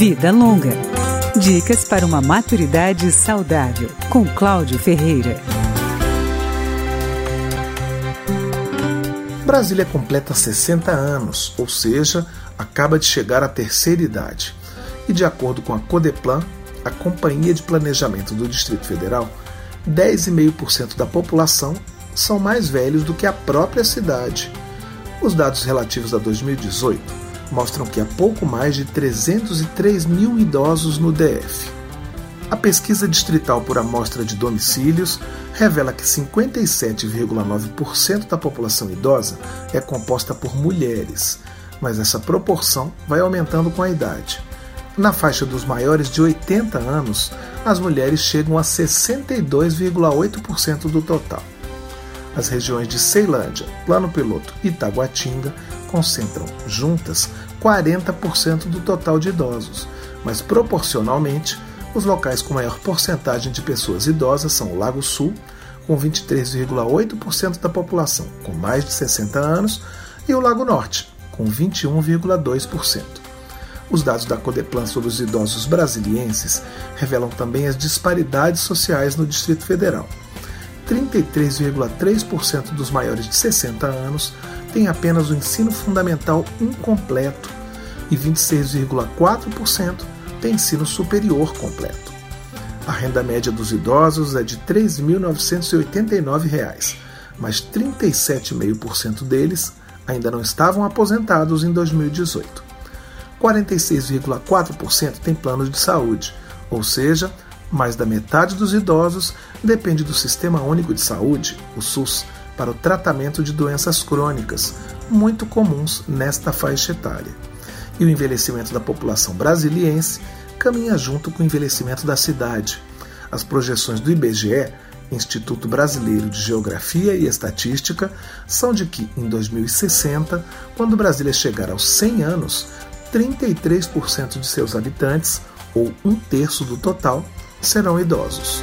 Vida Longa. Dicas para uma maturidade saudável, com Cláudio Ferreira. Brasília completa 60 anos, ou seja, acaba de chegar à terceira idade. E de acordo com a Codeplan, a Companhia de Planejamento do Distrito Federal, 10,5% da população são mais velhos do que a própria cidade. Os dados relativos a 2018 mostram que há pouco mais de 303 mil idosos no DF. A pesquisa distrital por amostra de domicílios revela que 57,9% da população idosa é composta por mulheres, mas essa proporção vai aumentando com a idade. Na faixa dos maiores de 80 anos, as mulheres chegam a 62,8% do total. As regiões de Ceilândia, Plano Piloto e Taguatinga concentram juntas 40% do total de idosos, mas proporcionalmente, os locais com maior porcentagem de pessoas idosas são o Lago Sul, com 23,8% da população com mais de 60 anos, e o Lago Norte, com 21,2%. Os dados da Codeplan sobre os idosos brasilienses revelam também as disparidades sociais no Distrito Federal. 33,3% dos maiores de 60 anos têm apenas o ensino fundamental incompleto e 26,4% têm ensino superior completo. A renda média dos idosos é de R$ 3.989, mas 37,5% deles ainda não estavam aposentados em 2018. 46,4% têm planos de saúde, ou seja, mais da metade dos idosos depende do Sistema Único de Saúde, o SUS, para o tratamento de doenças crônicas, muito comuns nesta faixa etária. E o envelhecimento da população brasiliense caminha junto com o envelhecimento da cidade. As projeções do IBGE, Instituto Brasileiro de Geografia e Estatística, são de que, em 2060, quando Brasília chegar aos 100 anos, 33% de seus habitantes, ou um terço do total, serão idosos.